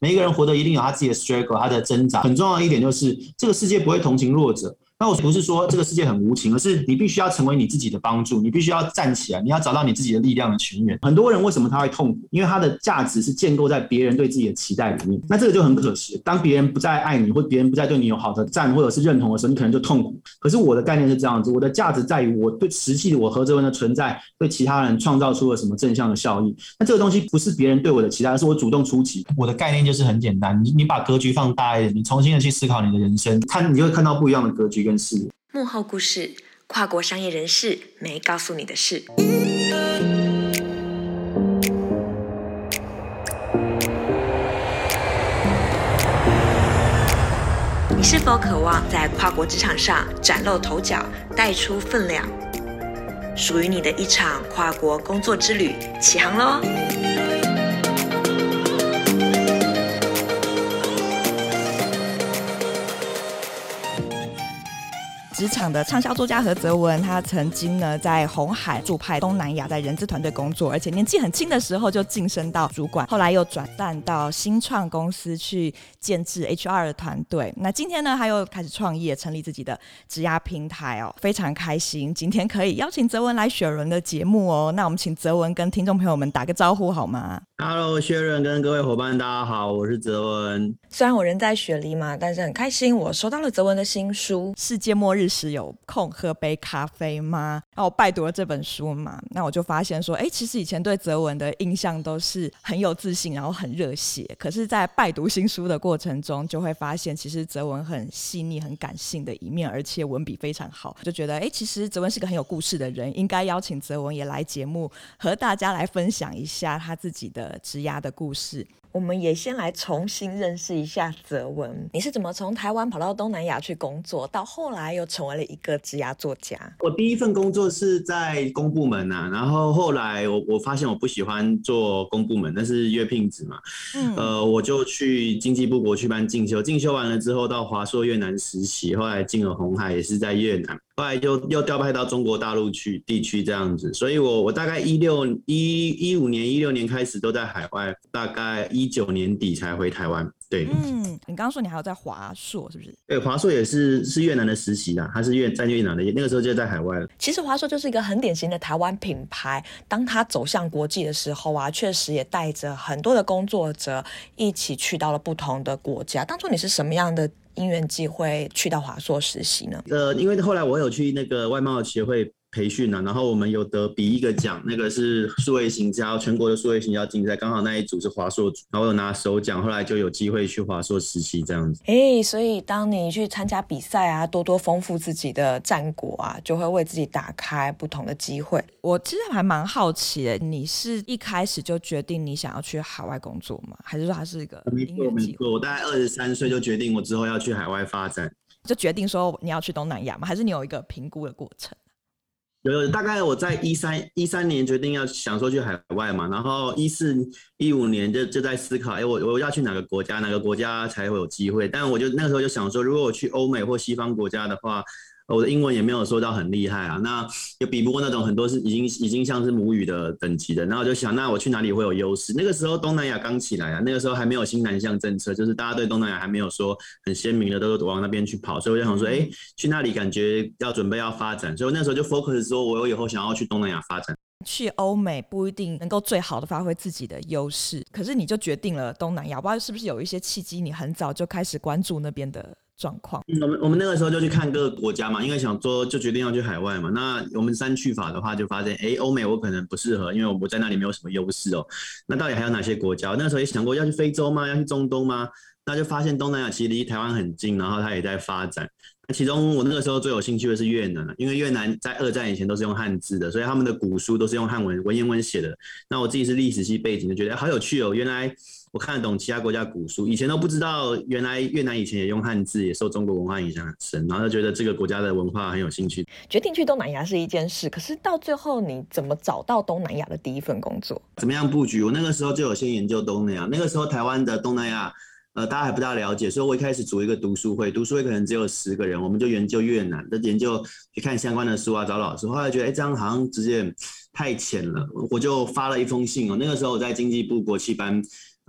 每一个人活得一定有他自己的 struggle，他的挣扎。很重要的一点就是，这个世界不会同情弱者。那我不是说这个世界很无情，而是你必须要成为你自己的帮助，你必须要站起来，你要找到你自己的力量的泉源。很多人为什么他会痛苦？因为他的价值是建构在别人对自己的期待里面。那这个就很可惜。当别人不再爱你，或别人不再对你有好的赞或者是认同的时候，你可能就痛苦。可是我的概念是这样子，我的价值在于我对实际我何泽文的存在对其他人创造出了什么正向的效益。那这个东西不是别人对我的期待，而是我主动出击。我的概念就是很简单，你你把格局放大一点，你重新的去思考你的人生，看你就会看到不一样的格局幕后故事，跨国商业人士没告诉你的事。你是否渴望在跨国职场上崭露头角，带出分量？属于你的一场跨国工作之旅，起航喽！职场的畅销作家何泽文，他曾经呢在红海驻派东南亚在人资团队工作，而且年纪很轻的时候就晋升到主管，后来又转战到新创公司去建制 HR 的团队。那今天呢，他又开始创业，成立自己的职涯平台哦，非常开心，今天可以邀请泽文来雪伦的节目哦。那我们请泽文跟听众朋友们打个招呼好吗？Hello，薛润跟各位伙伴，大家好，我是泽文。虽然我人在雪梨嘛，但是很开心，我收到了泽文的新书《世界末日》。时有空喝杯咖啡吗？然后我拜读了这本书嘛，那我就发现说，哎，其实以前对泽文的印象都是很有自信，然后很热血。可是，在拜读新书的过程中，就会发现其实泽文很细腻、很感性的一面，而且文笔非常好。就觉得，哎，其实泽文是个很有故事的人，应该邀请泽文也来节目，和大家来分享一下他自己的职涯的故事。我们也先来重新认识一下泽文。你是怎么从台湾跑到东南亚去工作，到后来又成为了一个职涯作家？我第一份工作是在公部门啊，然后后来我我发现我不喜欢做公部门，那是约聘制嘛。嗯。呃，我就去经济部国区办进修，进修完了之后到华硕越南实习，后来进了红海，也是在越南。后来又又调派到中国大陆去地区这样子，所以我我大概一六一一五年一六年开始都在海外，大概一九年底才回台湾。对，嗯，你刚刚说你还有在华硕是不是？对，华硕也是是越南的实习啊，他是越在越南的，那个时候就在海外了。其实华硕就是一个很典型的台湾品牌，当他走向国际的时候啊，确实也带着很多的工作者一起去到了不同的国家。当初你是什么样的？因缘机会去到华硕实习呢？呃，因为后来我有去那个外贸协会。培训啊，然后我们有得比一个奖，那个是数位行销全国的数位行销竞赛，刚好那一组是华硕组，然后我有拿首奖，后来就有机会去华硕实习这样子。哎、欸，所以当你去参加比赛啊，多多丰富自己的战果啊，就会为自己打开不同的机会。我其实还蛮好奇的，你是一开始就决定你想要去海外工作吗？还是说它是一个？没错没错，我大概二十三岁就决定我之后要去海外发展，就决定说你要去东南亚吗？还是你有一个评估的过程？有，大概我在一三一三年决定要想说去海外嘛，然后一四一五年就就在思考，哎，我我要去哪个国家，哪个国家才会有机会？但我就那个时候就想说，如果我去欧美或西方国家的话。我的英文也没有说到很厉害啊，那也比不过那种很多是已经已经像是母语的等级的。然后我就想，那我去哪里会有优势？那个时候东南亚刚起来啊，那个时候还没有新南向政策，就是大家对东南亚还没有说很鲜明的，都往那边去跑。所以我就想说，哎，去那里感觉要准备要发展，所以那时候就 focus 说，我以后想要去东南亚发展。去欧美不一定能够最好的发挥自己的优势，可是你就决定了东南亚，不知道是不是有一些契机，你很早就开始关注那边的。状况，我们我们那个时候就去看各个国家嘛，因为想说就决定要去海外嘛。那我们三去法的话，就发现，哎，欧美我可能不适合，因为我在那里没有什么优势哦。那到底还有哪些国家？那时候也想过要去非洲吗？要去中东吗？那就发现东南亚其实离台湾很近，然后它也在发展。其中我那个时候最有兴趣的是越南，因为越南在二战以前都是用汉字的，所以他们的古书都是用汉文文言文写的。那我自己是历史系背景，就觉得好有趣哦，原来。我看得懂其他国家古书，以前都不知道，原来越南以前也用汉字，也受中国文化影响很深，然后就觉得这个国家的文化很有兴趣。决定去东南亚是一件事，可是到最后你怎么找到东南亚的第一份工作？怎么样布局？我那个时候就有先研究东南亚，那个时候台湾的东南亚，呃，大家还不大了解，所以我一开始组一个读书会，读书会可能只有十个人，我们就研究越南的研究，去看相关的书啊，找老师。后来觉得，哎，这样好像直接太浅了，我就发了一封信哦。那个时候我在经济部国企办。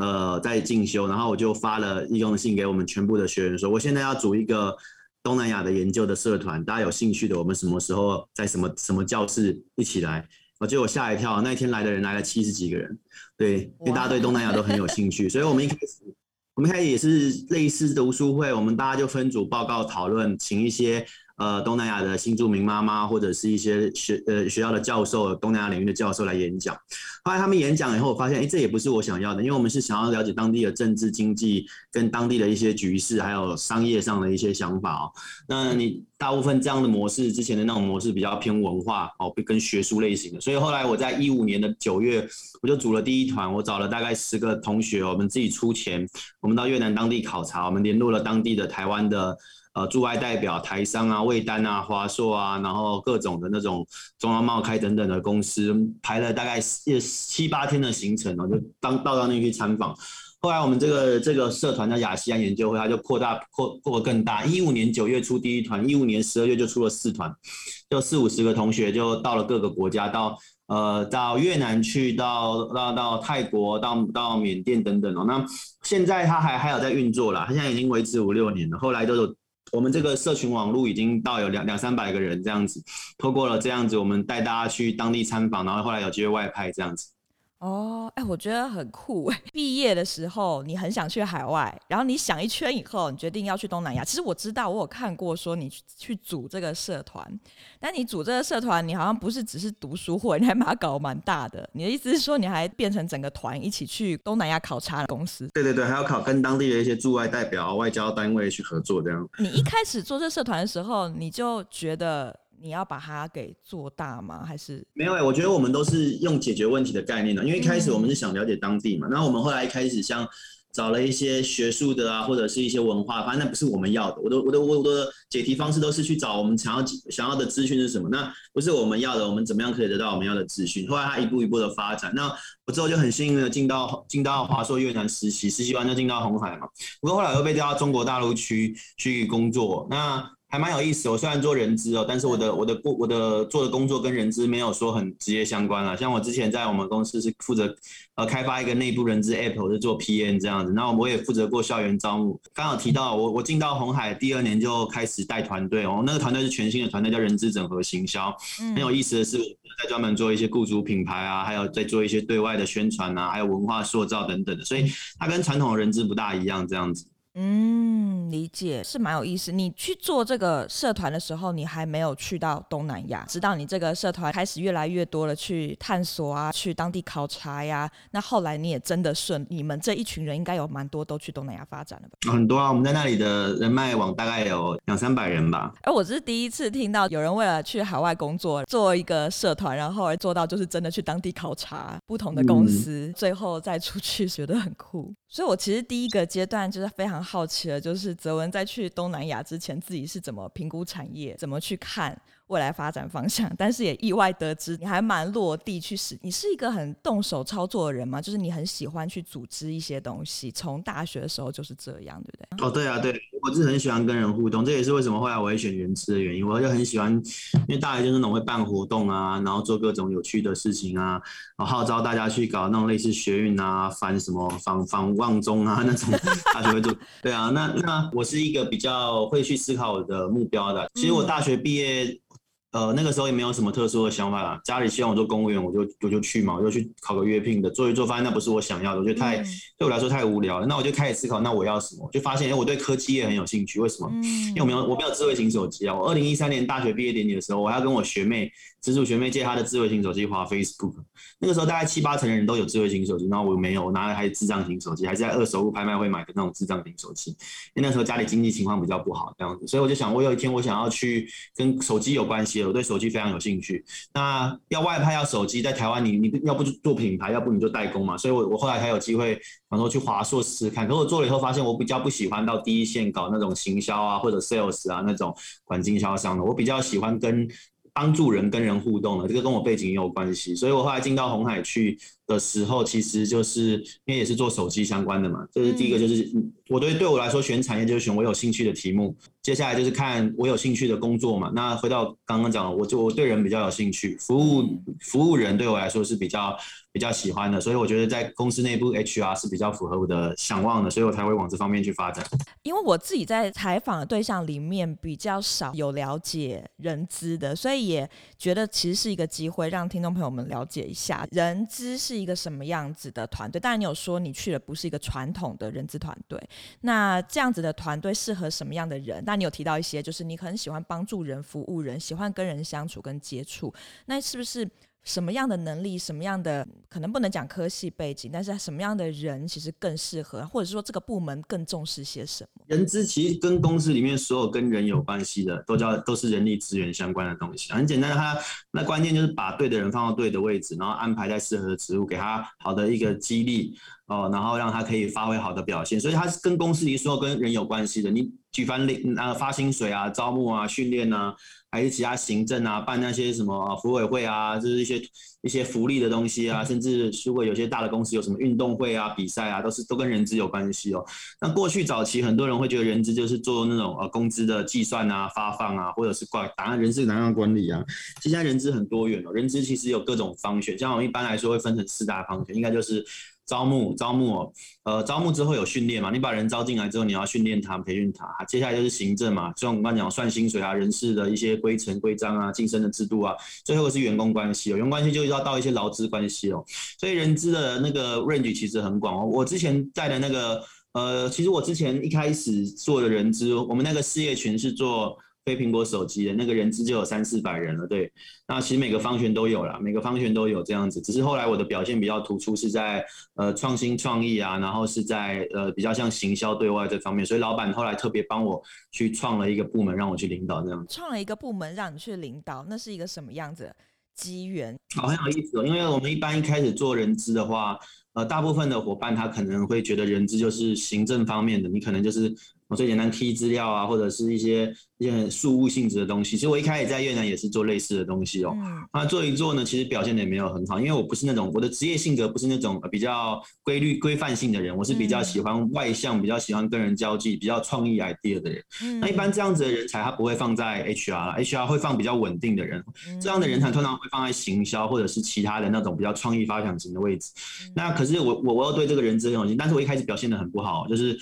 呃在进修，然后我就发了义工信给我们全部的学员说，我现在要组一个东南亚的研究的社团，大家有兴趣的，我们什么时候在什么什么教室一起来？我结果吓一跳，那天来的人来了七十几个人，对，因为大家对东南亚都很有兴趣，所以我们一开始我们开始也是类似读书会，我们大家就分组报告讨论，请一些。呃，东南亚的新住民妈妈或者是一些学呃学校的教授，东南亚领域的教授来演讲。后来他们演讲以后，我发现，哎，这也不是我想要的，因为我们是想要了解当地的政治经济跟当地的一些局势，还有商业上的一些想法哦。那你大部分这样的模式，之前的那种模式比较偏文化哦，跟学术类型的。所以后来我在一五年的九月，我就组了第一团，我找了大概十个同学，我们自己出钱，我们到越南当地考察，我们联络了当地的台湾的。呃，驻外代表、台商啊、卫丹啊、华硕啊，然后各种的那种中央贸开等等的公司，排了大概七七八天的行程哦，就当到到那去参访。后来我们这个这个社团叫亚细安研究会，它就扩大扩扩更大。一五年九月出第一团，一五年十二月就出了四团，就四五十个同学就到了各个国家，到呃到越南去，到到到泰国，到到缅甸等等哦。那现在它还还有在运作啦，它现在已经维持五六年了。后来都有。我们这个社群网络已经到有两两三百个人这样子，透过了这样子，我们带大家去当地参访，然后后来有机会外派这样子。哦，哎，我觉得很酷哎！毕业的时候你很想去海外，然后你想一圈以后，你决定要去东南亚。其实我知道，我有看过说你去组这个社团，但你组这个社团，你好像不是只是读书会，你还把它搞蛮大的。你的意思是说，你还变成整个团一起去东南亚考察的公司？对对对，还要考跟当地的一些驻外代表、外交单位去合作这样。你一开始做这社团的时候，你就觉得？你要把它给做大吗？还是没有、欸？我觉得我们都是用解决问题的概念的，因为一开始我们是想了解当地嘛。那、我们后来一开始像找了一些学术的啊，或者是一些文化，反正那不是我们要的。我的我的我的解题方式都是去找我们想要想要的资讯是什么，那不是我们要的，我们怎么样可以得到我们要的资讯？后来他一步一步的发展，那我之后就很幸运的进到进到华硕越南实习，实习完就进到红海嘛。不过后来又被调到中国大陆区去工作，那。还蛮有意思，我虽然做人资哦，但是我的我的我我的做的工作跟人资没有说很直接相关了。像我之前在我们公司是负责呃开发一个内部人资 app，我是做 PM 这样子。那我也负责过校园招募。刚好提到我我进到红海第二年就开始带团队哦，那个团队是全新的团队，叫人资整合行销。很有意思的是，在专门做一些雇主品牌啊，还有在做一些对外的宣传啊，还有文化塑造等等的，所以它跟传统的人资不大一样这样子。嗯，理解是蛮有意思。你去做这个社团的时候，你还没有去到东南亚，直到你这个社团开始越来越多的去探索啊，去当地考察呀。那后来你也真的顺，你们这一群人应该有蛮多都去东南亚发展了吧？很多啊，我们在那里的人脉网大概有两三百人吧。而我这是第一次听到有人为了去海外工作做一个社团，然后而做到就是真的去当地考察不同的公司，嗯、最后再出去，觉得很酷。所以我其实第一个阶段就是非常。好奇的，就是泽文在去东南亚之前，自己是怎么评估产业，怎么去看未来发展方向？但是也意外得知，你还蛮落地去实，你是一个很动手操作的人吗？就是你很喜欢去组织一些东西，从大学的时候就是这样，对不对？哦，对啊，对，我是很喜欢跟人互动，这也是为什么后来我会选人资的原因。我就很喜欢，因为大学就是那种会办活动啊，然后做各种有趣的事情啊，然后号召大家去搞那种类似学运啊、反什么反反旺中啊 那种，大学会做。对啊，那那我是一个比较会去思考我的目标的。其实我大学毕业。呃，那个时候也没有什么特殊的想法啦。家里希望我做公务员，我就我就去嘛，我就去考个约聘的，做一做，发现那不是我想要的，我觉得太、嗯、对我来说太无聊了。那我就开始思考，那我要什么？就发现，哎，我对科技业很有兴趣。为什么？嗯、因为我没有我没有智慧型手机啊。我二零一三年大学毕业典礼的时候，我还要跟我学妹。直属学妹借她的智慧型手机滑 Facebook，那个时候大概七八成的人都有智慧型手机，然后我没有，我拿的还是智障型手机，还是在二手物拍卖会买的那种智障型手机。因为那时候家里经济情况比较不好，这样子，所以我就想，我有一天我想要去跟手机有关系的，我对手机非常有兴趣。那要外派要手机，在台湾你你要不就做品牌，要不你就代工嘛。所以我我后来才有机会，然后去华硕试试看。可是我做了以后发现，我比较不喜欢到第一线搞那种行销啊，或者 sales 啊那种管经销商的，我比较喜欢跟。帮助人跟人互动的，这个跟我背景也有关系，所以我后来进到红海去的时候，其实就是因为也是做手机相关的嘛。这是第一个，就是我对对我来说选产业就是选我有兴趣的题目。接下来就是看我有兴趣的工作嘛。那回到刚刚讲的，我就我对人比较有兴趣，服务服务人对我来说是比较比较喜欢的，所以我觉得在公司内部 HR 是比较符合我的想望的，所以我才会往这方面去发展。因为我自己在采访的对象里面比较少有了解人资的，所以也觉得其实是一个机会，让听众朋友们了解一下人资是一个什么样子的团队。当然，你有说你去的不是一个传统的人资团队，那这样子的团队适合什么样的人？那你有提到一些，就是你很喜欢帮助人、服务人，喜欢跟人相处跟接触，那是不是什么样的能力、什么样的可能不能讲科系背景，但是什么样的人其实更适合，或者说这个部门更重视些什么？人资其实跟公司里面所有跟人有关系的，都叫都是人力资源相关的东西。很简单的，它那关键就是把对的人放到对的位置，然后安排在适合的职务，给他好的一个激励。哦，然后让他可以发挥好的表现，所以他是跟公司里所有跟人有关系的。你举凡领呃发薪水啊、招募啊、训练啊，还是其他行政啊、办那些什么福委会啊，就是一些一些福利的东西啊，甚至如果有些大的公司有什么运动会啊、比赛啊，都是都跟人资有关系哦。那过去早期很多人会觉得人资就是做那种呃工资的计算啊、发放啊，或者是管档案人事档案管理啊。其实现在人资很多元哦，人资其实有各种方选，像我们一般来说会分成四大方选，应该就是。招募，招募哦，呃，招募之后有训练嘛？你把人招进来之后，你要训练他，培训他。接下来就是行政嘛，像我们刚讲算薪水啊，人事的一些规程规章啊，晋升的制度啊。最后是员工关系哦，员工关系就要到一些劳资关系哦。所以人资的那个 range 其实很广哦。我之前在的那个，呃，其实我之前一开始做的人资，我们那个事业群是做。非苹果手机的那个人资就有三四百人了，对。那其实每个方选都有啦，每个方选都有这样子。只是后来我的表现比较突出，是在呃创新创意啊，然后是在呃比较像行销对外这方面。所以老板后来特别帮我去创了一个部门，让我去领导这样子。创了一个部门让你去领导，那是一个什么样子机缘？好，很有意思哦。因为我们一般一开始做人资的话，呃，大部分的伙伴他可能会觉得人资就是行政方面的，你可能就是我。最简单，key 资料啊，或者是一些一些很事务性质的东西。其实我一开始在越南也是做类似的东西哦。那做一做呢，其实表现的也没有很好，因为我不是那种我的职业性格不是那种比较规律规范性的人，我是比较喜欢外向，比较喜欢跟人交际，比较创意 idea 的人。那一般这样子的人才他不会放在 HR，HR 会放比较稳定的人。这样的人才通常会放在行销或者是其他的那种比较创意发想型的位置。那可是我我我要对这个人资很有信心，但是我一开始表现的很不好，就是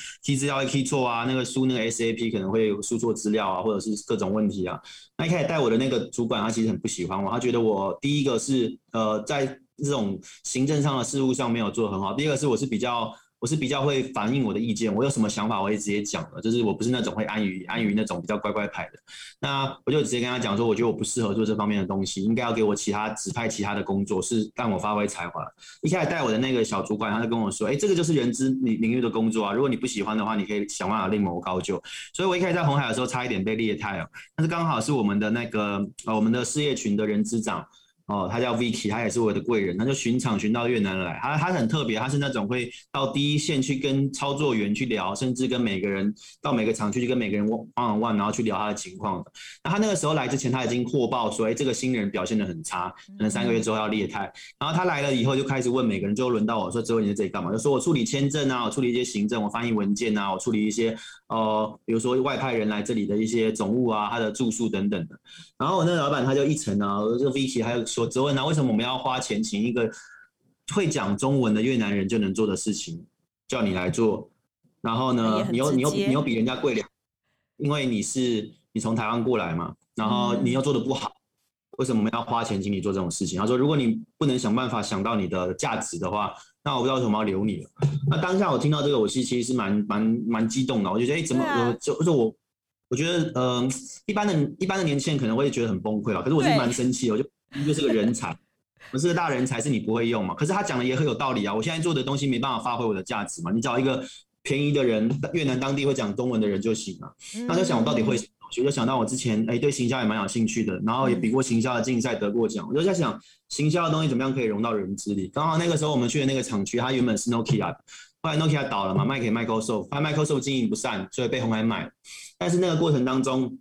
料一 key 错啊，那个输那个 SAP 可能会输错资料啊，或者是各种问题啊。那一开始带我的那个主管，他其实很不喜欢我，他觉得我第一个是呃在这种行政上的事务上没有做很好，第二个是我是比较。我是比较会反映我的意见，我有什么想法我会直接讲的，就是我不是那种会安于安于那种比较乖乖牌的。那我就直接跟他讲说，我觉得我不适合做这方面的东西，应该要给我其他指派其他的工作，是让我发挥才华。一开始带我的那个小主管，他就跟我说，哎，这个就是人资领领域的工作啊，如果你不喜欢的话，你可以想办法另谋高就。所以我一开始在红海的时候，差一点被裂态哦，但是刚好是我们的那个呃我们的事业群的人资长。哦，他叫 Vicky，他也是我的贵人，他就巡场巡到越南来。他他很特别，他是那种会到第一线去跟操作员去聊，甚至跟每个人到每个厂区去跟每个人 one on one，然后去聊他的情况的。那他那个时候来之前，他已经获报说，哎，这个新人表现的很差，可能三个月之后要裂开。然后他来了以后，就开始问每个人，最后轮到我说：“之后你在这里干嘛？”就说我处理签证啊，我处理一些行政，我翻译文件啊，我处理一些呃，比如说外派人来这里的一些总务啊，他的住宿等等的。然后我那个老板他就一层啊，这个 Vicky 还有说。我质问他为什么我们要花钱请一个会讲中文的越南人就能做的事情，叫你来做？然后呢，你又你又你又比人家贵两，因为你是你从台湾过来嘛，然后你又做的不好，为什么我们要花钱请你做这种事情？他说，如果你不能想办法想到你的价值的话，那我不知道为什么要留你了。那当下我听到这个，我其实其实是蛮蛮蛮激动的，我就觉得哎，怎么我就就我我觉得呃，一般的一般的年轻人可能会觉得很崩溃了，可是我是蛮生气，我就。你就是个人才，我是个大人才，是你不会用嘛？可是他讲的也很有道理啊！我现在做的东西没办法发挥我的价值嘛？你找一个便宜的人，越南当地会讲中文的人就行了。那就想我到底会什么？我就想到我之前哎、欸、对行销也蛮有兴趣的，然后也比过行销的竞赛得过奖。我就在想行销的东西怎么样可以融到人资里？刚好那个时候我们去的那个厂区，它原本是 Nokia，后来 Nokia 倒了嘛，卖给 Microsoft，后来 Microsoft 经营不善，所以被红海买。但是那个过程当中。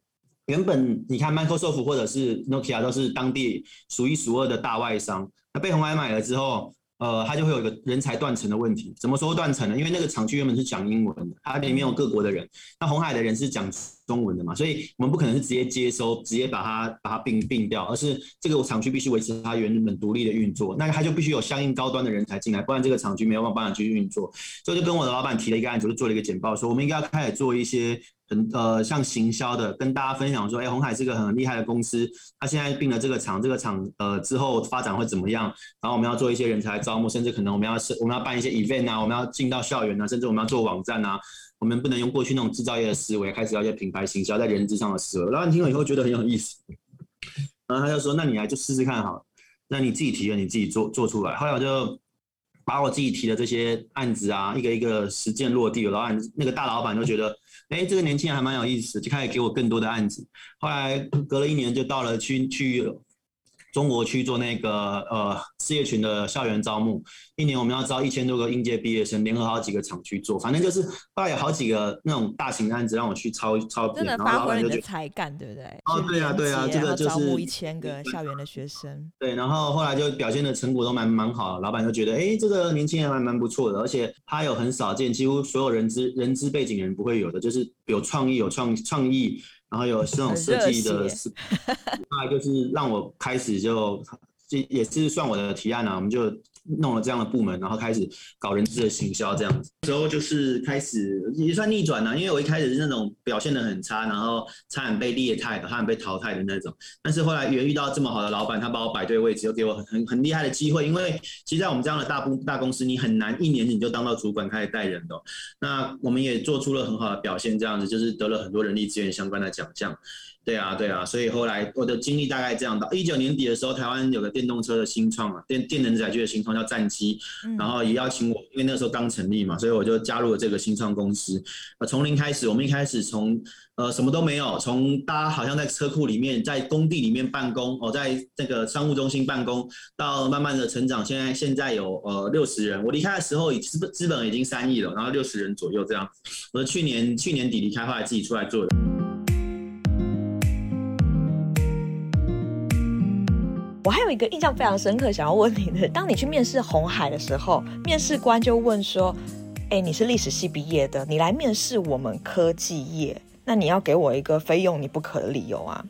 原本你看，Microsoft 或者是 Nokia 都是当地数一数二的大外商。那被红海买了之后，呃，它就会有一个人才断层的问题。怎么说断层呢？因为那个厂区原本是讲英文的，它里面有各国的人，那红海的人是讲中文的嘛，所以我们不可能是直接接收，直接把它把它并并掉，而是这个厂区必须维持它原本独立的运作，那它就必须有相应高端的人才进来，不然这个厂区没有办法继续运作。所以就跟我的老板提了一个案子，就做了一个简报，说我们应该要开始做一些。很呃，像行销的，跟大家分享说，哎，红海是个很厉害的公司，他现在并了这个厂，这个厂呃之后发展会怎么样？然后我们要做一些人才招募，甚至可能我们要是我们要办一些 event 啊，我们要进到校园啊，甚至我们要做网站啊，我们不能用过去那种制造业的思维，开始要一些品牌行销在人资上的思维。老板听了以后觉得很有意思，然后他就说，那你来就试试看好，那你自己提的，你自己做做出来。后来我就把我自己提的这些案子啊，一个一个实践落地了，老板那个大老板就觉得。哎，这个年轻人还蛮有意思，就开始给我更多的案子。后来隔了一年，就到了去去。中国去做那个呃事业群的校园招募，一年我们要招一千多个应届毕业生，联合好几个厂去做，反正就是大概有好几个那种大型案子让我去抄抄，真的发挥你的才干，对不对？哦，对啊，对啊，这个就是招募一千个校园的学生。对，然后后来就表现的成果都蛮蛮好，老板就觉得哎，这个年轻人还蛮不错的，而且他有很少见，几乎所有人资人资背景的人不会有的，就是有创意，有创创意。然后有这种设计的，那就是让我开始就，这也是算我的提案啊，我们就。弄了这样的部门，然后开始搞人资的行销，这样子之后就是开始也算逆转了，因为我一开始是那种表现得很差，然后差点被劣汰的，差点被淘汰的那种。但是后来遇遇到这么好的老板，他把我摆对位置，又给我很很很厉害的机会。因为其实在我们这样的大公大公司，你很难一年你就当到主管开始带人的。那我们也做出了很好的表现，这样子就是得了很多人力资源相关的奖项。对啊，对啊，所以后来我的经历大概这样的。一九年底的时候，台湾有个电动车的新创嘛，电电能载具的新创叫战机，然后也邀请我，因为那个时候刚成立嘛，所以我就加入了这个新创公司。呃，从零开始，我们一开始从呃什么都没有，从大家好像在车库里面，在工地里面办公，哦，在那个商务中心办公，到慢慢的成长，现在现在有呃六十人。我离开的时候，资本资本已经三亿了，然后六十人左右这样。我去年去年底离开，后来自己出来做的。我还有一个印象非常深刻，想要问你的：当你去面试红海的时候，面试官就问说：“哎，你是历史系毕业的，你来面试我们科技业，那你要给我一个非用你不可的理由啊？”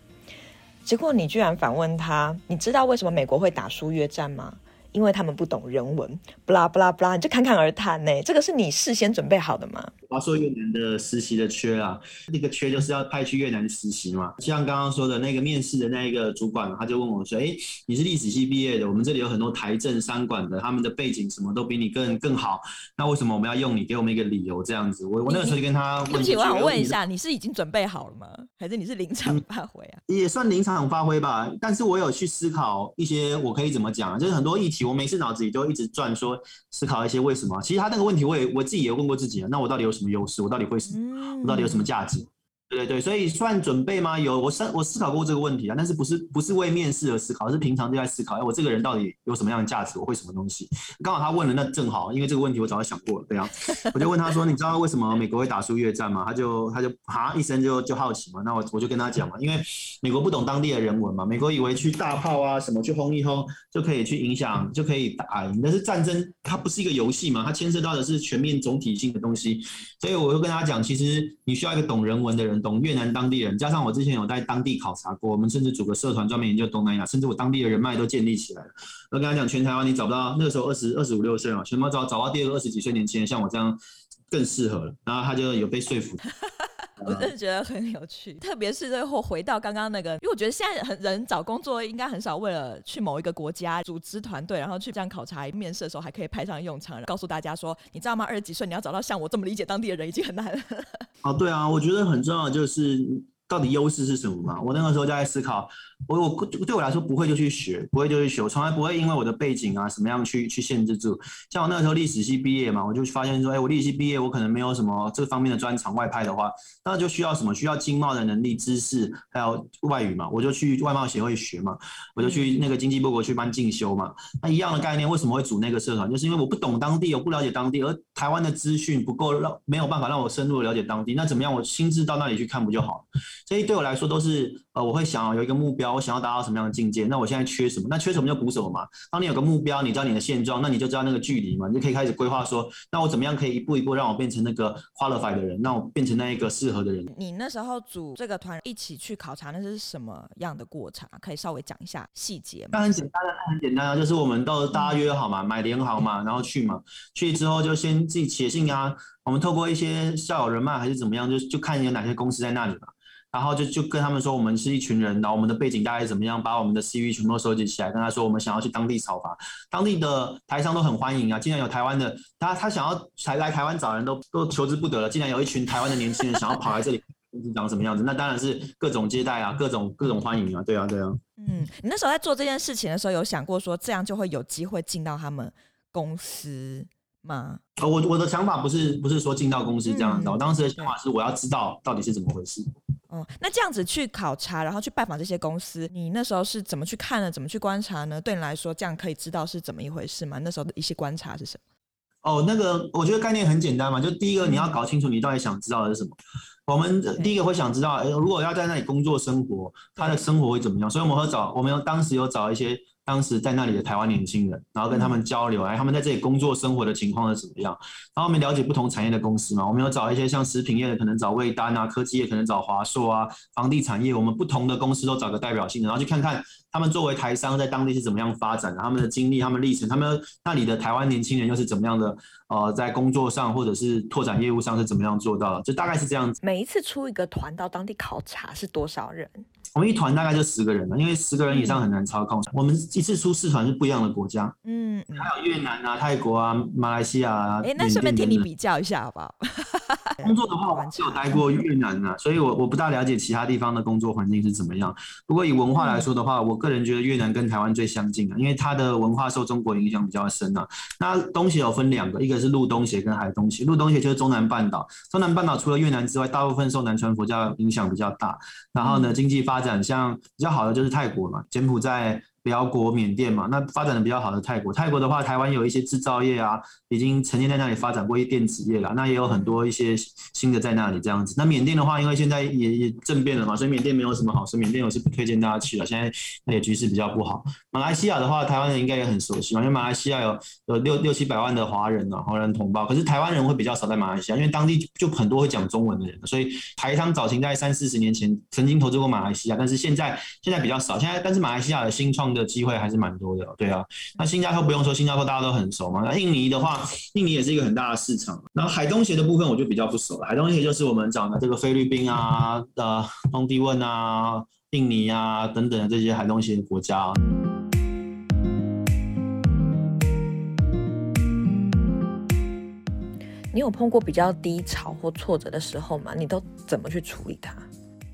结果你居然反问他：“你知道为什么美国会打输约战吗？”因为他们不懂人文，不啦不啦不啦，你就侃侃而谈呢。这个是你事先准备好的吗？我要说越南的实习的缺啊，那个缺就是要派去越南实习嘛。像刚刚说的那个面试的那一个主管，他就问我说：“哎，你是历史系毕业的，我们这里有很多台政商管的，他们的背景什么都比你更更好，那为什么我们要用你？给我们一个理由这样子。”我我那个时候就跟他问：“对不起，我想问一下，你是已经准备好了吗？还是你是临场发挥啊？”也算临场发挥吧，但是我有去思考一些我可以怎么讲啊，就是很多议题，我每次脑子里都一直转，说思考一些为什么。其实他那个问题，我也我自己也问过自己啊，那我到底有什么优势？我到底会什么？我到底有什么价值？对对对，所以算准备吗？有，我思我思考过这个问题啊，但是不是不是为面试而思考，是平常就在思考，哎，我这个人到底有什么样的价值？我会什么东西？刚好他问了，那正好，因为这个问题我早就想过了，对啊，我就问他说，你知道为什么美国会打输越战吗？他就他就哈一声就就好奇嘛，那我我就跟他讲嘛，因为美国不懂当地的人文嘛，美国以为去大炮啊什么去轰一轰就可以去影响就可以打赢，但是战争它不是一个游戏嘛，它牵涉到的是全面总体性的东西，所以我就跟他讲，其实你需要一个懂人文的人。懂越南当地人，加上我之前有在当地考察过，我们甚至组个社团专门研究东南亚，甚至我当地的人脉都建立起来了。我跟他讲，全台湾你找不到那个时候二十二十五六岁嘛，全部找找到第二个二十几岁年轻人，像我这样更适合了。然后他就有被说服。我真的觉得很有趣，特别是最后回到刚刚那个，因为我觉得现在很人找工作应该很少为了去某一个国家组织团队，然后去这样考察面试的时候还可以派上用场，告诉大家说，你知道吗？二十几岁你要找到像我这么理解当地的人已经很难了。哦，对啊，我觉得很重要的就是。到底优势是什么嘛？我那个时候就在思考，我我对我来说不会就去学，不会就去学，我从来不会因为我的背景啊什么样去去限制住。像我那个时候历史系毕业嘛，我就发现说，哎，我历史系毕业，我可能没有什么这方面的专长，外派的话，那就需要什么？需要经贸的能力、知识，还有外语嘛，我就去外贸协会学嘛，我就去那个经济部国去办进修嘛。那一样的概念，为什么会组那个社团？就是因为我不懂当地，我不了解当地，而台湾的资讯不够让没有办法让我深入的了解当地。那怎么样？我亲自到那里去看不就好了？所以对我来说都是呃，我会想有一个目标，我想要达到什么样的境界。那我现在缺什么？那缺什么就补什么嘛。当你有个目标，你知道你的现状，那你就知道那个距离嘛，你就可以开始规划说，那我怎么样可以一步一步让我变成那个 qualified 的人，让我变成那一个适合的人。你那时候组这个团一起去考察，那是什么样的过程？可以稍微讲一下细节吗？那很简单的，很简单啊，就是我们到大家约好嘛，买联航嘛，然后去嘛，去之后就先自己写信啊。我们透过一些校友人脉还是怎么样，就就看有哪些公司在那里嘛，然后就就跟他们说，我们是一群人，然后我们的背景大概怎么样，把我们的 CV 全部收集起来，跟他说我们想要去当地考察，当地的台商都很欢迎啊，竟然有台湾的，他他想要才来台湾找人都都求之不得了，竟然有一群台湾的年轻人想要跑来这里，公司长什么样子，那当然是各种接待啊，各种各种欢迎啊，对啊对啊。嗯，你那时候在做这件事情的时候，有想过说这样就会有机会进到他们公司？吗？我我的想法不是不是说进到公司这样子，嗯，我当时的想法是我要知道到底是怎么回事。哦，那这样子去考察，然后去拜访这些公司，你那时候是怎么去看呢？怎么去观察呢？对你来说，这样可以知道是怎么一回事吗？那时候的一些观察是什么？哦，那个我觉得概念很简单嘛，就第一个你要搞清楚你到底想知道的是什么。我们第一个会想知道，哎，如果要在那里工作生活，他的生活会怎么样？所以我们会找，我们当时有找一些。当时在那里的台湾年轻人，然后跟他们交流，哎，他们在这里工作生活的情况是怎么样？然后我们了解不同产业的公司嘛，我们有找一些像食品业的，可能找味丹啊；科技业可能找华硕啊；房地产业，我们不同的公司都找个代表性的，然后去看看他们作为台商在当地是怎么样发展的，他们的经历、他们历程，他们那里的台湾年轻人又是怎么样的？呃，在工作上或者是拓展业务上是怎么样做到的？就大概是这样子。每一次出一个团到当地考察是多少人？我们一团大概就十个人了，因为十个人以上很难操控。我们一次出四团是不一样的国家，嗯，还有越南啊、泰国啊、马来西亚啊。哎，那顺便听你比较一下好不好？工作的话，我只有待过越南啊，所以我我不大了解其他地方的工作环境是怎么样。不过以文化来说的话，我个人觉得越南跟台湾最相近啊，因为它的文化受中国影响比较深啊。那东协有分两个，一个是陆东协跟海东协。陆东协就是中南半岛，中南半岛除了越南之外，大部分受南传佛教影响比较大。然后呢，经济发展像比较好的就是泰国嘛，柬埔寨。辽国、缅甸嘛，那发展的比较好的泰国。泰国的话，台湾有一些制造业啊，已经曾经在那里发展过一电子业了。那也有很多一些新的在那里这样子。那缅甸的话，因为现在也也政变了嘛，所以缅甸没有什么好事。缅甸我是不推荐大家去了，现在那里局势比较不好。马来西亚的话，台湾人应该也很熟悉嘛，因为马来西亚有有六六七百万的华人啊，华人同胞。可是台湾人会比较少在马来西亚，因为当地就很多会讲中文的人，所以台商早期在三四十年前曾经投资过马来西亚，但是现在现在比较少。现在但是马来西亚的新创的机会还是蛮多的，对啊。那新加坡不用说，新加坡大家都很熟嘛。那印尼的话，印尼也是一个很大的市场。然后海东协的部分我就比较不熟了。海东协就是我们讲的这个菲律宾啊、呃、东帝汶啊、印尼啊等等的这些海东协的国家。你有碰过比较低潮或挫折的时候吗？你都怎么去处理它？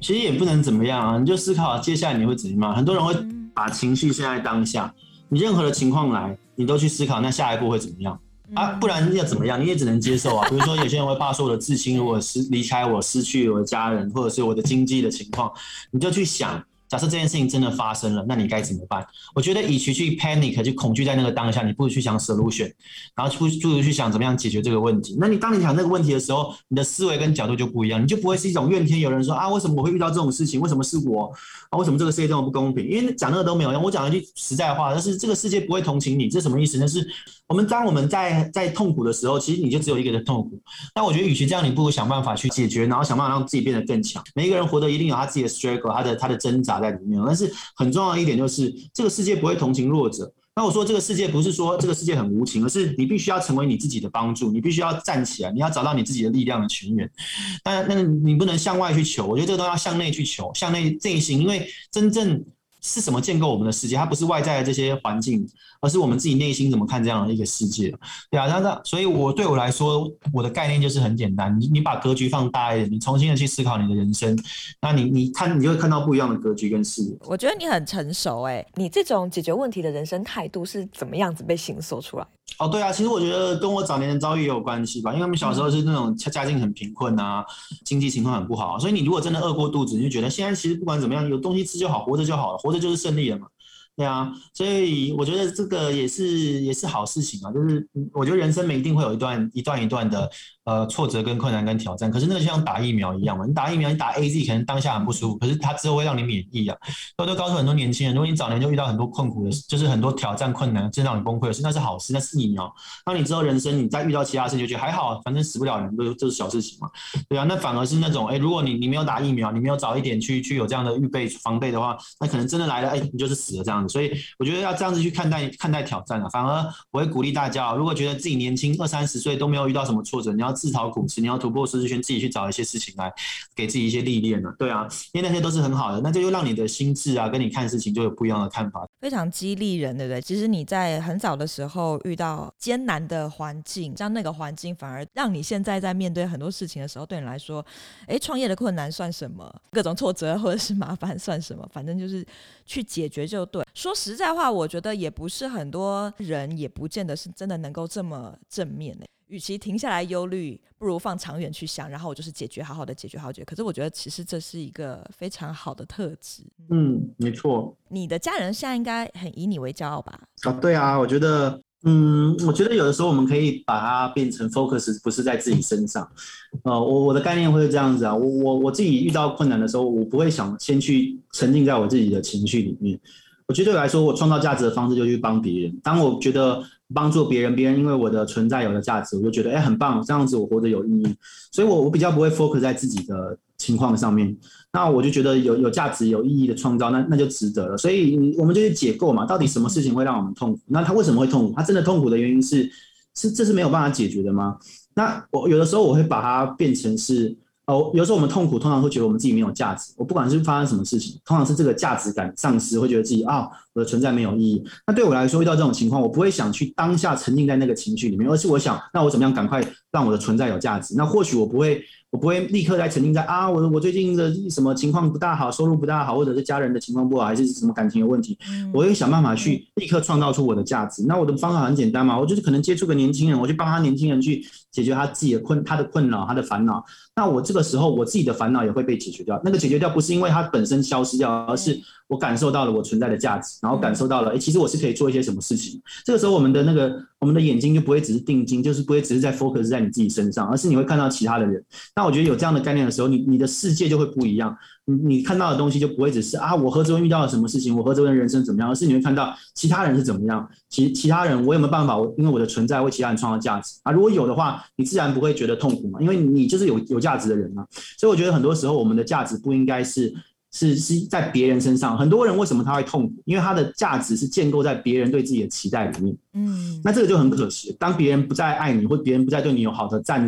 其实也不能怎么样啊，你就思考接下来你会怎么样。很多人会。把情绪现在当下，你任何的情况来，你都去思考，那下一步会怎么样啊？不然要怎么样？你也只能接受啊。比如说，有些人会怕说我的至亲如果失离开我，失去我的家人，或者是我的经济的情况，你就去想。假设这件事情真的发生了，那你该怎么办？我觉得，与其去 panic 去恐惧在那个当下，你不如去想 solution，然后不不如去想怎么样解决这个问题。那你当你想那个问题的时候，你的思维跟角度就不一样，你就不会是一种怨天尤人，说啊，为什么我会遇到这种事情？为什么是我？啊，为什么这个世界这么不公平？因为讲那个都没有用。我讲一句实在话，就是这个世界不会同情你，这什么意思？那是我们当我们在在痛苦的时候，其实你就只有一个人痛苦。那我觉得，与其这样，你不如想办法去解决，然后想办法让自己变得更强。每一个人活得一定有他自己的 struggle，他的他的挣扎在里面。但是很重要的一点就是，这个世界不会同情弱者。那我说这个世界不是说这个世界很无情，而是你必须要成为你自己的帮助，你必须要站起来，你要找到你自己的力量的泉源。那那你不能向外去求，我觉得这个都要向内去求，向内内心，因为真正。是什么建构我们的世界？它不是外在的这些环境，而是我们自己内心怎么看这样的一个世界，对啊，那那所以，我对我来说，我的概念就是很简单，你你把格局放大一点，你重新的去思考你的人生，那你你看，你就会看到不一样的格局跟视野。我觉得你很成熟哎、欸，你这种解决问题的人生态度是怎么样子被形塑出来？哦，对啊，其实我觉得跟我早年的遭遇也有关系吧，因为我们小时候是那种家家境很贫困啊，经济情况很不好，所以你如果真的饿过肚子，你就觉得现在其实不管怎么样，有东西吃就好，活着就好了，活这就是胜利了嘛。对啊，所以我觉得这个也是也是好事情啊。就是我觉得人生每一定会有一段一段一段的呃挫折跟困难跟挑战，可是那个就像打疫苗一样嘛，你打疫苗，你打 AZ 可能当下很不舒服，可是它之后会让你免疫啊。我都告诉很多年轻人，如果你早年就遇到很多困苦的事，就是很多挑战困难，真让你崩溃的事，那是好事，那是疫苗。那你之后人生你再遇到其他事，就觉得还好，反正死不了人，都都是小事情嘛。对啊，那反而是那种哎、如果你你没有打疫苗，你没有早一点去去有这样的预备防备的话，那可能真的来了，哎、你就是死了这样所以我觉得。要这样子去看待看待挑战啊，反而我会鼓励大家，如果觉得自己年轻二三十岁都没有遇到什么挫折，你要自讨苦吃，你要突破舒适圈，自己去找一些事情来给自己一些历练了。对啊，因为那些都是很好的，那就又让你的心智啊，跟你看事情就有不一样的看法，非常激励人，对不对？其实你在很早的时候遇到艰难的环境，像那个环境反而让你现在在面对很多事情的时候，对你来说，哎，创业的困难算什么？各种挫折或者是麻烦算什么？反正就是去解决就对。说实在话。我觉得也不是很多人，也不见得是真的能够这么正面的。与其停下来忧虑，不如放长远去想，然后我就是解决，好好的解决，好解决。可是我觉得其实这是一个非常好的特质。嗯，没错。你的家人现在应该很以你为骄傲吧？啊，对啊，我觉得，嗯，我觉得有的时候我们可以把它变成 focus，不是在自己身上。呃，我我的概念会是这样子啊，我我我自己遇到困难的时候，我不会想先去沉浸在我自己的情绪里面。我觉得对我来说，我创造价值的方式就去帮别人。当我觉得帮助别人，别人因为我的存在有了价值，我就觉得哎、很棒，这样子我活得有意义。所以我我比较不会 focus 在自己的情况上面。那我就觉得有有价值、有意义的创造，那那就值得了。所以我们就去解构嘛，到底什么事情会让我们痛苦？那他为什么会痛苦？他真的痛苦的原因是是这是没有办法解决的吗？那我有的时候我会把它变成是。哦，有时候我们痛苦，通常会觉得我们自己没有价值。我不管是发生什么事情，通常是这个价值感丧失，会觉得自己啊、我的存在没有意义。那对我来说，遇到这种情况，我不会想去当下沉浸在那个情绪里面，而是我想，那我怎么样赶快让我的存在有价值？那或许我不会。我不会立刻在沉浸在啊，我我最近的什么情况不大好，收入不大好，或者是家人的情况不好，还是什么感情有问题，我会想办法去立刻创造出我的价值。那我的方法很简单嘛，我就是可能接触个年轻人，我去帮他年轻人去解决他自己的困他的困扰，他的烦恼。那我这个时候我自己的烦恼也会被解决掉。那个解决掉不是因为他本身消失掉，而是我感受到了我存在的价值，然后感受到了，哎，其实我是可以做一些什么事情。这个时候我们的那个我们的眼睛就不会只是定睛，就是不会只是在 focus 在你自己身上，而是你会看到其他的人。那我觉得有这样的概念的时候，你你的世界就会不一样。你你看到的东西就不会只是啊，我何泽文遇到了什么事情，我何泽文人生怎么样，而是你会看到其他人是怎么样。其其他人我有没有办法？我因为我的存在为其他人创造价值啊。如果有的话，你自然不会觉得痛苦嘛，因为你就是有有价值的人嘛。所以我觉得很多时候我们的价值不应该是是是在别人身上。很多人为什么他会痛苦？因为他的价值是建构在别人对自己的期待里面。嗯，那这个就很可惜。当别人不再爱你，或别人不再对你有好的赞。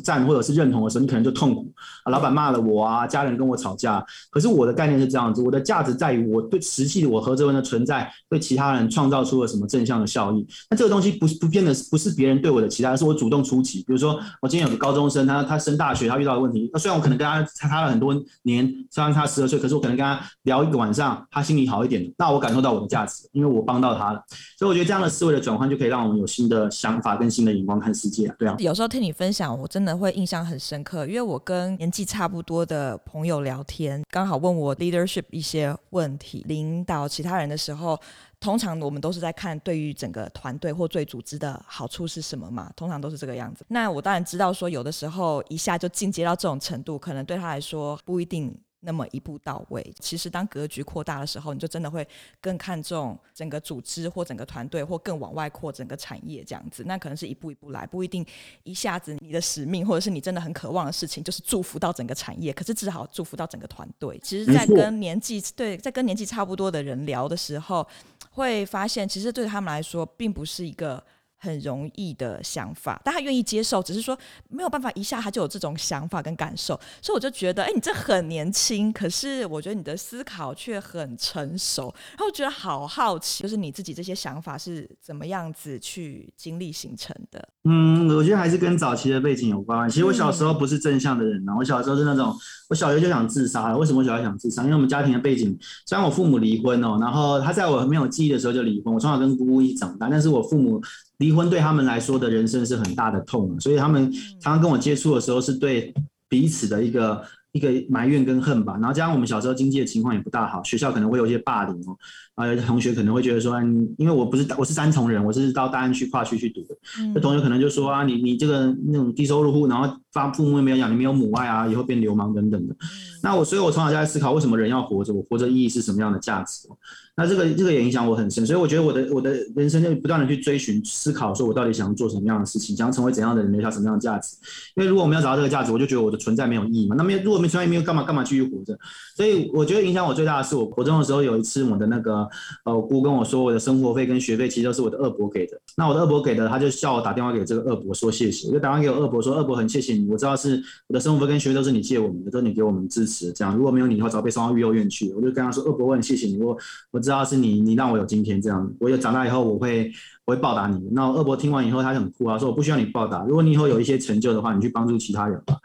赞或者是认同的时候，你可能就痛苦啊，老板骂了我啊，家人跟我吵架。可是我的概念是这样子，我的价值在于我对实际的我何泽文的存在，对其他人创造出了什么正向的效益。那这个东西不不变的不是别人对我的期待，而是我主动出击。比如说，我今天有个高中生，他他升大学，他遇到的问题，那虽然我可能跟他差了很多年，虽然他十二岁，可是我可能跟他聊一个晚上，他心里好一点，那我感受到我的价值，因为我帮到他了。所以我觉得这样的思维的转换，就可以让我们有新的想法跟新的眼光看世界。对啊，有时候听你分享，我真。真的会印象很深刻，因为我跟年纪差不多的朋友聊天，刚好问我 leadership 一些问题，领导其他人的时候，通常我们都是在看对于整个团队或对组织的好处是什么嘛，通常都是这个样子。那我当然知道说，有的时候一下就进阶到这种程度，可能对他来说不一定。那么一步到位，其实当格局扩大的时候，你就真的会更看重整个组织或整个团队，或更往外扩整个产业这样子。那可能是一步一步来，不一定一下子你的使命或者是你真的很渴望的事情，就是祝福到整个产业。可是至少祝福到整个团队。其实，在跟年纪对，在跟年纪差不多的人聊的时候，会发现其实对他们来说，并不是一个。很容易的想法，但他愿意接受，只是说没有办法一下他就有这种想法跟感受，所以我就觉得，哎，你这很年轻，可是我觉得你的思考却很成熟，然后我觉得好好奇，就是你自己这些想法是怎么样子去经历形成的？嗯，我觉得还是跟早期的背景有关。其实我小时候不是正向的人呢，嗯、我小时候是那种，我小学就想自杀了。为什么我小学想自杀？因为我们家庭的背景，虽然我父母离婚哦，然后他在我没有记忆的时候就离婚，我从小跟姑姑一起长大，但是我父母。离婚对他们来说的人生是很大的痛，所以他们常常跟我接触的时候，是对彼此的一个一个埋怨跟恨吧。然后加上我们小时候经济的情况也不大好，学校可能会有一些霸凌哦。啊，有些同学可能会觉得说，嗯，因为我不是我是三重人，我是到大安区跨区去读的，那、嗯、同学可能就说啊，你你这个那种低收入户，然后发父母也没有养，你没有母爱啊，以后变流氓等等的。那我所以，我从小就在思考，为什么人要活着？我活着意义是什么样的价值？那这个这个也影响我很深，所以我觉得我的我的人生就不断的去追寻思考，说我到底想要做什么样的事情，想要成为怎样的人，留下什么样的价值。因为如果我们要找到这个价值，我就觉得我的存在没有意义嘛。那么如果没存在，没有干嘛干嘛继续活着？所以我觉得影响我最大的是，我国中的时候有一次，我的那个呃我姑跟我说，我的生活费跟学费其实都是我的二伯给的。那我的二伯给的，他就叫我打电话给这个二伯说谢谢，我就打电话给我二伯说，二伯很谢谢你，我知道是我的生活费跟学费都是你借我们的，都是你给我们支持这样。如果没有你的话，早被送到育幼院去。我就跟他说，二伯我很谢谢你，我我知道是你你。让我有今天这样，我有长大以后我会我会报答你。那二伯听完以后，他很酷啊，说我不需要你报答，如果你以后有一些成就的话，你去帮助其他人吧，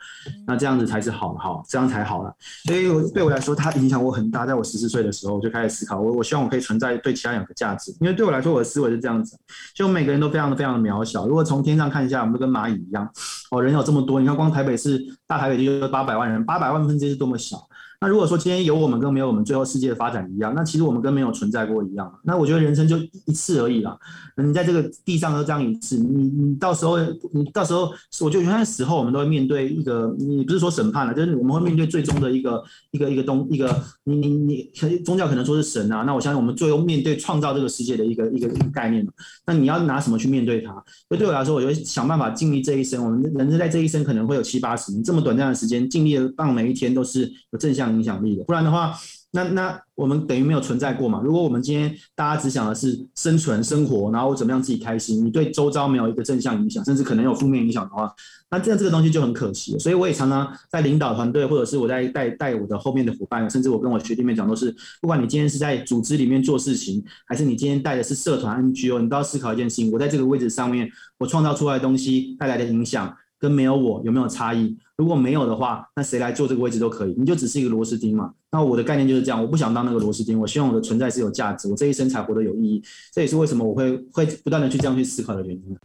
那这样子才是好的哈，这样才好了。所以对我来说，它影响我很大。在我十四岁的时候，我就开始思考，我我希望我可以存在对其他人有个价值，因为对我来说，我的思维是这样子，就每个人都非常的非常的渺小。如果从天上看一下，我们都跟蚂蚁一样，哦，人有这么多，你看光台北市大台北就有八百万人，八百万分之一是多么小。那如果说今天有我们跟没有我们，最后世界的发展一样，那其实我们跟没有存在过一样。那我觉得人生就一次而已啦。你在这个地上都这样一次，你你到时候你到时候，我觉得原来死后我们都会面对一个，你不是说审判了，就是我们会面对最终的一个一个一个东一个，你你你宗教可能说是神啊，那我相信我们最后面对创造这个世界的一个一个一个概念。那你要拿什么去面对它？所以对我来说，我就会想办法尽力这一生。我们人生在这一生可能会有七八十年这么短暂的时间，尽力的让每一天都是有正向影响力的，不然的话，那那我们等于没有存在过嘛。如果我们今天大家只想的是生存、生活，然后怎么样自己开心，你对周遭没有一个正向影响，甚至可能有负面影响的话，那这样这个东西就很可惜。所以我也常常在领导团队，或者是我在带带我的后面的伙伴，甚至我跟我学弟妹讲，都是不管你今天是在组织里面做事情，还是你今天带的是社团 NGO，你都要思考一件事情：我在这个位置上面，我创造出来的东西带来的影响。跟没有我有没有差异？如果没有的话，那谁来做这个位置都可以，你就只是一个螺丝钉嘛。那我的概念就是这样，我不想当那个螺丝钉，我希望我的存在是有价值，我这一生才活得有意义。这也是为什么我会会不断的去这样去思考的原因。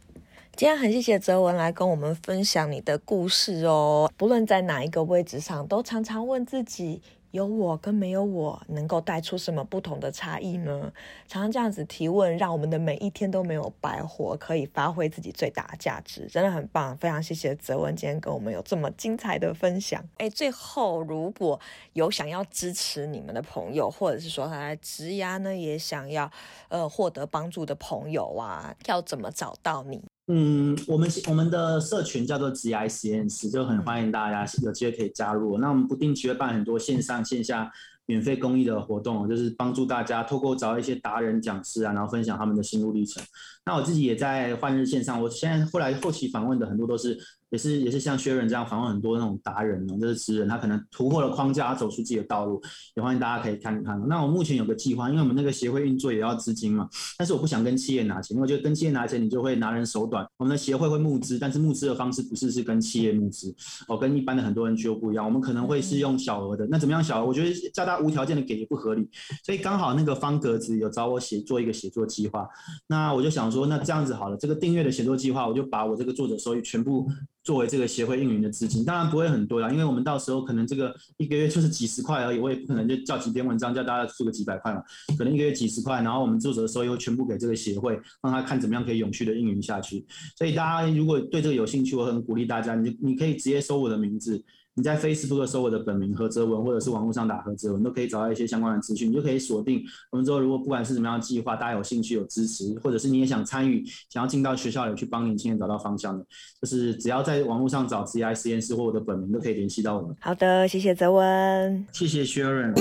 今天很谢谢泽文来跟我们分享你的故事哦。不论在哪一个位置上，都常常问自己。有我跟没有我，能够带出什么不同的差异呢？常常这样子提问，让我们的每一天都没有白活，可以发挥自己最大的价值，真的很棒。非常谢谢泽文今天跟我们有这么精彩的分享。哎，最后如果有想要支持你们的朋友，或者是说他在职涯呢也想要呃获得帮助的朋友啊，要怎么找到你？嗯，我们我们的社群叫做职涯实验室，就很欢迎大家有机会可以加入。那我们不定期会办很多线上线下免费公益的活动，就是帮助大家透过找一些达人讲师啊，然后分享他们的心路历程。那我自己也在换日线上，我现在后来后期访问的很多都是。也是也是像薛仁这样访问很多那种达人呢，就是职人，他可能突破了框架，他走出自己的道路，也欢迎大家可以看一看。那我目前有个计划，因为我们那个协会运作也要资金嘛，但是我不想跟企业拿钱，因为我觉得跟企业拿钱，你就会拿人手短。我们的协会会募资，但是募资的方式不是是跟企业募资，哦，跟一般的很多人就不一样。我们可能会是用小额的，那怎么样小额？我觉得叫他无条件的给也不合理，所以刚好那个方格子有找我写做一个写作计划，那我就想说，那这样子好了，这个订阅的写作计划，我就把我这个作者收益全部。作为这个协会运营的资金，当然不会很多啦，因为我们到时候可能这个一个月就是几十块而已，我也不可能就叫几篇文章叫大家出个几百块嘛，可能一个月几十块，然后我们作者的收益会全部给这个协会，让他看怎么样可以永续的运营下去。所以大家如果对这个有兴趣，我很鼓励大家，你你可以直接搜我的名字。你在 Facebook 搜我的本名何泽文，或者是网络上打何泽文，都可以找到一些相关的资讯，你就可以锁定我们之后。如果不管是什么样的计划，大家有兴趣、有支持，或者是你也想参与，想要进到学校里去帮年轻人找到方向的，就是只要在网络上找 CI 实验室或我的本名，都可以联系到我们。好的，谢谢泽文，谢谢 Sharon。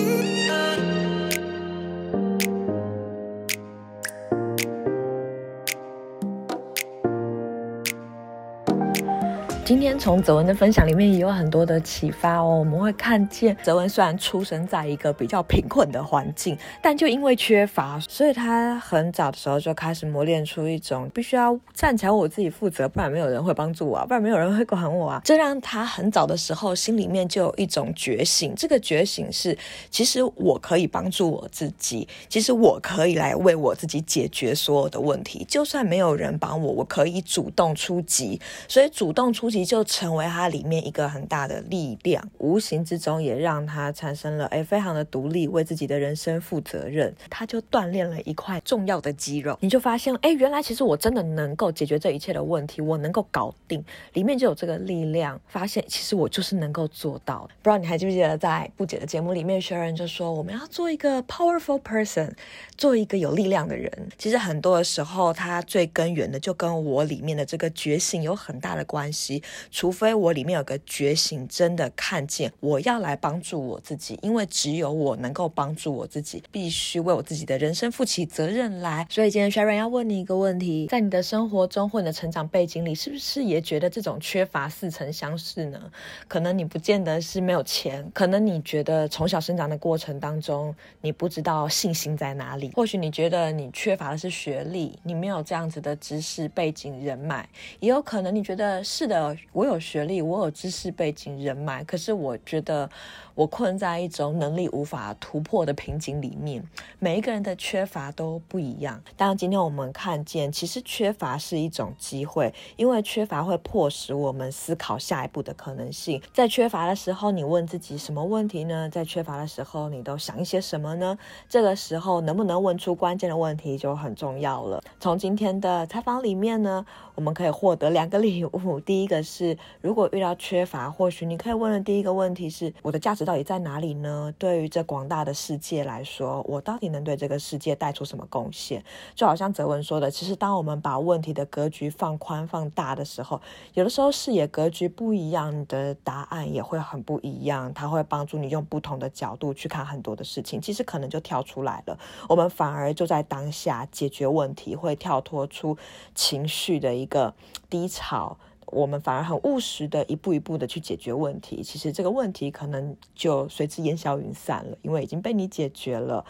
今天从泽文的分享里面也有很多的启发哦。我们会看见泽文虽然出生在一个比较贫困的环境，但就因为缺乏，所以他很早的时候就开始磨练出一种必须要站起来我自己负责，不然没有人会帮助我啊，不然没有人会管我啊。这让他很早的时候心里面就有一种觉醒。这个觉醒是，其实我可以帮助我自己，其实我可以来为我自己解决所有的问题。就算没有人帮我，我可以主动出击。所以主动出就成为他里面一个很大的力量，无形之中也让他产生了哎非常的独立，为自己的人生负责任。他就锻炼了一块重要的肌肉，你就发现哎，原来其实我真的能够解决这一切的问题，我能够搞定，里面就有这个力量。发现其实我就是能够做到。不知道你还记不记得在布姐的节目里面，Sharon 就说我们要做一个 powerful person，做一个有力量的人。其实很多的时候，他最根源的就跟我里面的这个觉醒有很大的关系。除非我里面有个觉醒，真的看见我要来帮助我自己，因为只有我能够帮助我自己，必须为我自己的人生负起责任来。所以今天 Sharon 要问你一个问题：在你的生活中或你的成长背景里，是不是也觉得这种缺乏似曾相识呢？可能你不见得是没有钱，可能你觉得从小生长的过程当中，你不知道信心在哪里。或许你觉得你缺乏的是学历，你没有这样子的知识背景人脉，也有可能你觉得是的。我有学历，我有知识背景、人脉，可是我觉得我困在一种能力无法突破的瓶颈里面。每一个人的缺乏都不一样。当然，今天我们看见，其实缺乏是一种机会，因为缺乏会迫使我们思考下一步的可能性。在缺乏的时候，你问自己什么问题呢？在缺乏的时候，你都想一些什么呢？这个时候能不能问出关键的问题就很重要了。从今天的采访里面呢，我们可以获得两个礼物。第一个是，如果遇到缺乏，或许你可以问的第一个问题是：我的价值到底在哪里呢？对于这广大的世界来说，我到底能对这个世界带出什么贡献？就好像泽文说的，其实当我们把问题的格局放宽、放大的时候，有的时候视野格局不一样，的答案也会很不一样。它会帮助你用不同的角度去看很多的事情，其实可能就跳出来了。我们反而就在当下解决问题，会跳脱出情绪的一个低潮。我们反而很务实的一步一步的去解决问题，其实这个问题可能就随之烟消云散了，因为已经被你解决了。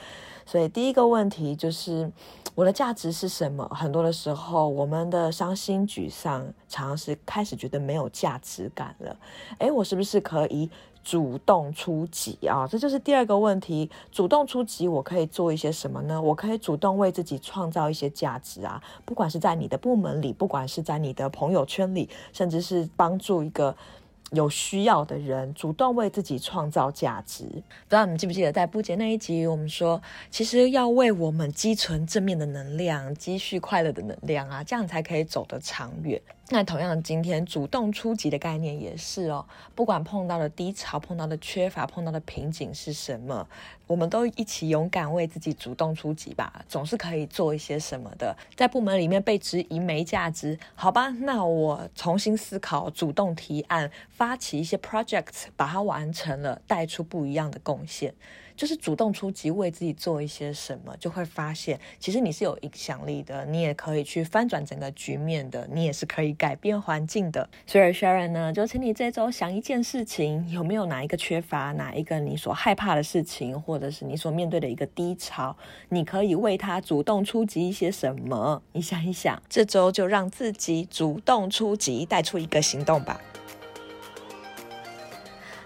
所以第一个问题就是我的价值是什么？很多的时候，我们的伤心沮丧，常常是开始觉得没有价值感了。诶，我是不是可以？主动出击啊，这就是第二个问题。主动出击，我可以做一些什么呢？我可以主动为自己创造一些价值啊，不管是在你的部门里，不管是在你的朋友圈里，甚至是帮助一个有需要的人，主动为自己创造价值。不知道你们记不记得，在布姐那一集，我们说，其实要为我们积存正面的能量，积蓄快乐的能量啊，这样才可以走得长远。那同样，今天主动出击的概念也是哦。不管碰到的低潮、碰到的缺乏、碰到的瓶颈是什么，我们都一起勇敢为自己主动出击吧，总是可以做一些什么的。在部门里面被质疑没价值，好吧，那我重新思考，主动提案，发起一些 project，把它完成了，带出不一样的贡献。就是主动出击，为自己做一些什么，就会发现，其实你是有影响力的，你也可以去翻转整个局面的，你也是可以改变环境的。所以 Sharon 呢，就请你这周想一件事情，有没有哪一个缺乏，哪一个你所害怕的事情，或者是你所面对的一个低潮，你可以为他主动出击一些什么？你想一想，这周就让自己主动出击，带出一个行动吧。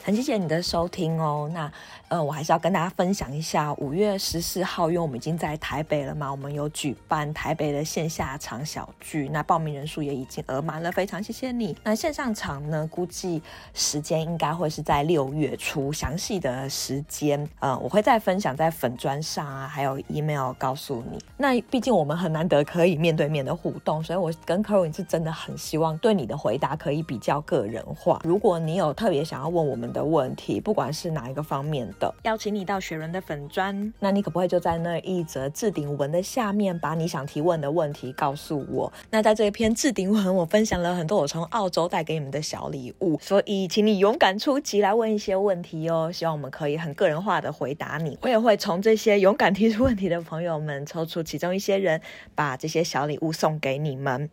很谢谢你的收听哦，那。呃，我还是要跟大家分享一下，五月十四号，因为我们已经在台北了嘛，我们有举办台北的线下场小聚，那报名人数也已经额满了，非常谢谢你。那线上场呢，估计时间应该会是在六月初，详细的时间，呃，我会再分享在粉砖上啊，还有 email 告诉你。那毕竟我们很难得可以面对面的互动，所以我跟 k e r i n 是真的很希望对你的回答可以比较个人化。如果你有特别想要问我们的问题，不管是哪一个方面，的邀请你到雪伦的粉砖，那你可不可以就在那一则置顶文的下面，把你想提问的问题告诉我？那在这一篇置顶文，我分享了很多我从澳洲带给你们的小礼物，所以请你勇敢出击来问一些问题哦。希望我们可以很个人化的回答你，我也会从这些勇敢提出问题的朋友们抽出其中一些人，把这些小礼物送给你们。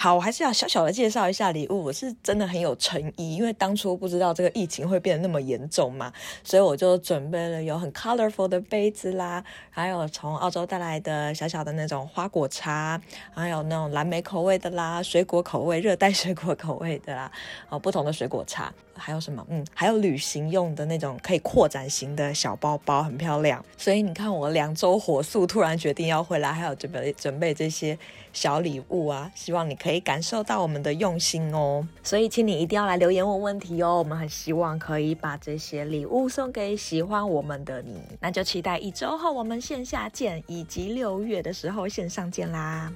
好，我还是要小小的介绍一下礼物。我是真的很有诚意，因为当初不知道这个疫情会变得那么严重嘛，所以我就准备了有很 colorful 的杯子啦，还有从澳洲带来的小小的那种花果茶，还有那种蓝莓口味的啦，水果口味、热带水果口味的啦，哦，不同的水果茶。还有什么？嗯，还有旅行用的那种可以扩展型的小包包，很漂亮。所以你看，我两周火速突然决定要回来，还有准备准备这些小礼物啊，希望你可以感受到我们的用心哦。所以，请你一定要来留言问问题哦，我们很希望可以把这些礼物送给喜欢我们的你。那就期待一周后我们线下见，以及六月的时候线上见啦。